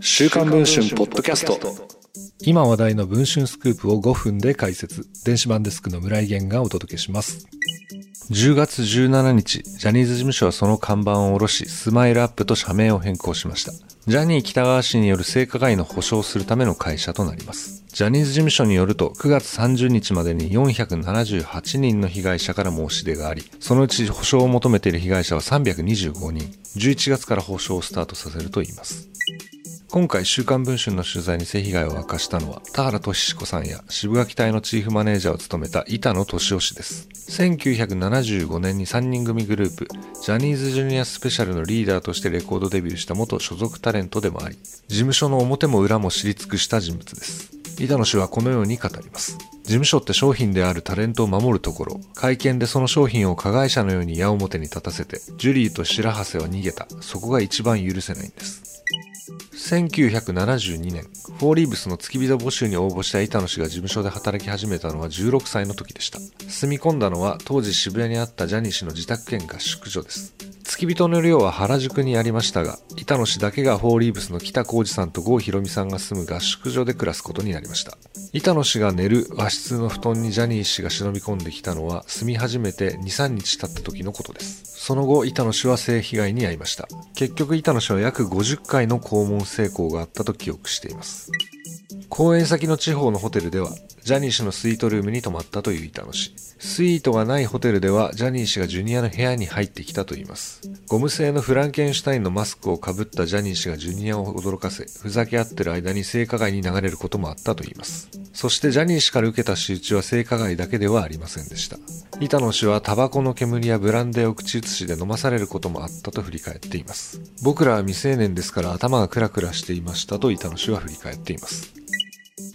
週刊文春ポッドキャスト。今話題の文春スクープを5分で解説。電子版デスクの村井源がお届けします。10月17日ジャニーズ事務所はその看板を下ろしスマイルアップと社名を変更しました。ジャニー北川氏による性加害の保証するための会社となります。ジャニーズ事務所によると9月30日までに478人の被害者から申し出がありそのうち保証を求めている被害者は325人。11月から保証をスタートさせるといいます。今回週刊文春の取材に性被害を明かしたのは田原俊彦さんや渋垣隊のチーフマネージャーを務めた板野俊夫氏です。1975年に3人組グループジャニーズジュニアスペシャルのリーダーとしてレコードデビューした元所属タレントでもあり事務所の表も裏も知り尽くした人物です。板野氏はこのように語ります。事務所って商品であるタレントを守るところ会見でその商品を加害者のように矢面に立たせてジュリーと白羽瀬は逃げた。そこが一番許せないんです。1972年、フォーリーブスの付き人募集に応募した板野氏が事務所で働き始めたのは16歳の時でした。住み込んだのは当時渋谷にあったジャニー氏の自宅兼合宿所です。付き人の寮は原宿にありましたが、板野氏だけがフォーリーブスの北浩二さんと郷ひろみさんが住む合宿所で暮らすことになりました。板野氏が寝る和室の布団にジャニー氏が忍び込んできたのは住み始めて2、3日経った時のことです。その後、板野氏は性被害に遭いました。結局、板野氏は約50回の肛門成功があったと記憶しています。公演先の地方のホテルでは、ジャニー氏のスイートルームに泊まったという板野氏。スイートがないホテルでは、ジャニー氏がジュニアの部屋に入ってきたといいます。ゴム製のフランケンシュタインのマスクをかぶったジャニー氏がジュニアを驚かせ、ふざけ合ってる間に性加害に流れることもあったといいます。そしてジャニー氏から受けた仕打ちは性加害だけではありませんでした。板野氏はタバコの煙やブランデーを口移しで飲まされることもあったと振り返っています。僕らは未成年ですから頭がクラクラしていましたと板野氏は振り返っています。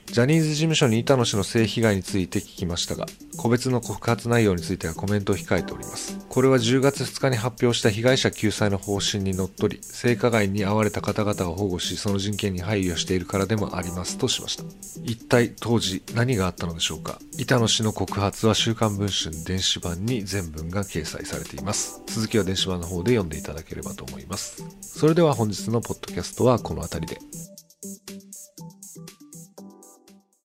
ジャニーズ事務所に板野氏の性被害について聞きましたが、個別の告発内容についてはコメントを控えております。これは10月2日に発表した被害者救済の方針にのっとり、性加害に遭われた方々を保護し、その人権に配慮しているからでもありますとしました。一体当時何があったのでしょうか板野氏の告発は週刊文春電子版に全文が掲載されています。続きは電子版の方で読んでいただければと思います。それでは本日のポッドキャストはこの辺りで。